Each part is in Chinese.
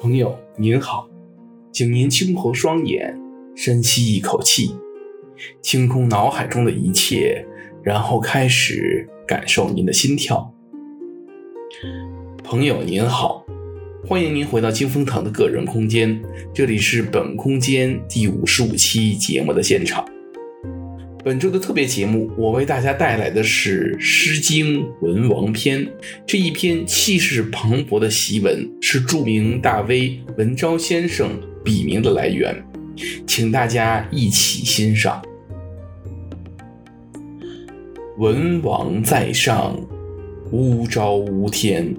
朋友您好，请您轻合双眼，深吸一口气，清空脑海中的一切，然后开始感受您的心跳。朋友您好，欢迎您回到金风堂的个人空间，这里是本空间第五十五期节目的现场。本周的特别节目，我为大家带来的是《诗经·文王篇》。这一篇气势磅礴的檄文，是著名大 V 文昭先生笔名的来源，请大家一起欣赏。文王在上，乌昭无天。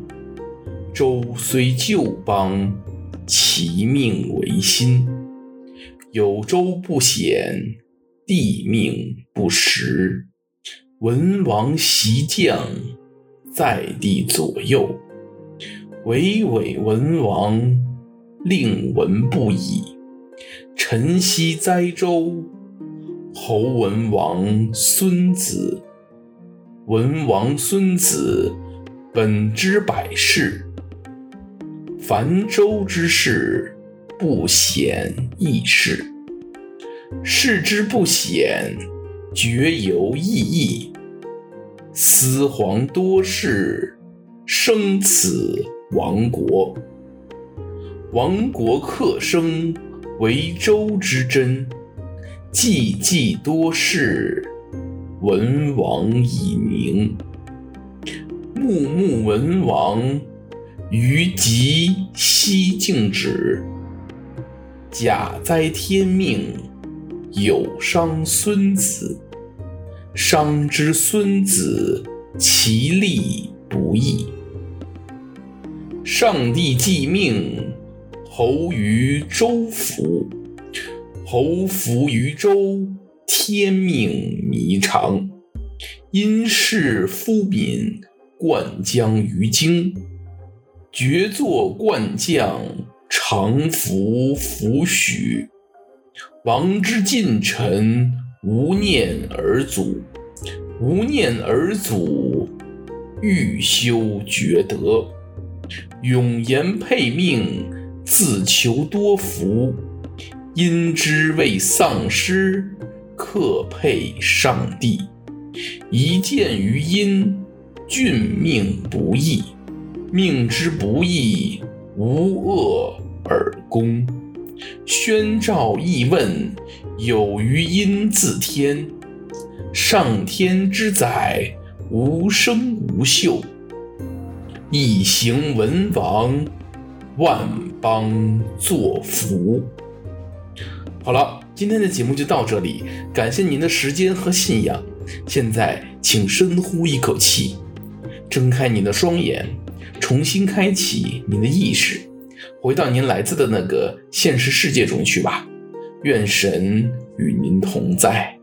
周虽旧邦，其命维新。有周不显。帝命不实，文王袭将，在帝左右，巍巍文王，令文不已。臣昔哉周，侯文王孙子，文王孙子，本之百世，凡周之事，不显易事。事之不显，厥犹异议。司皇多事，生此亡国。亡国克生，为周之真。济济多事，文王以宁。穆穆文王，于吉奚敬止。假哉天命！有伤孙子，伤之孙子，其利不义。上帝既命，侯于周服，侯服于周，天命弥长。因事夫闵，灌浆于荆，厥作灌浆，常服弗许。王之近臣，无念尔祖，无念尔祖，欲修厥德。永言配命，自求多福。因之为丧失，克配上帝。一见于殷，郡命不义，命之不义，无恶而功。宣诏议问，有余音自天。上天之载，无声无秀。一行文王，万邦作福。好了，今天的节目就到这里，感谢您的时间和信仰。现在，请深呼一口气，睁开您的双眼，重新开启您的意识。回到您来自的那个现实世界中去吧，愿神与您同在。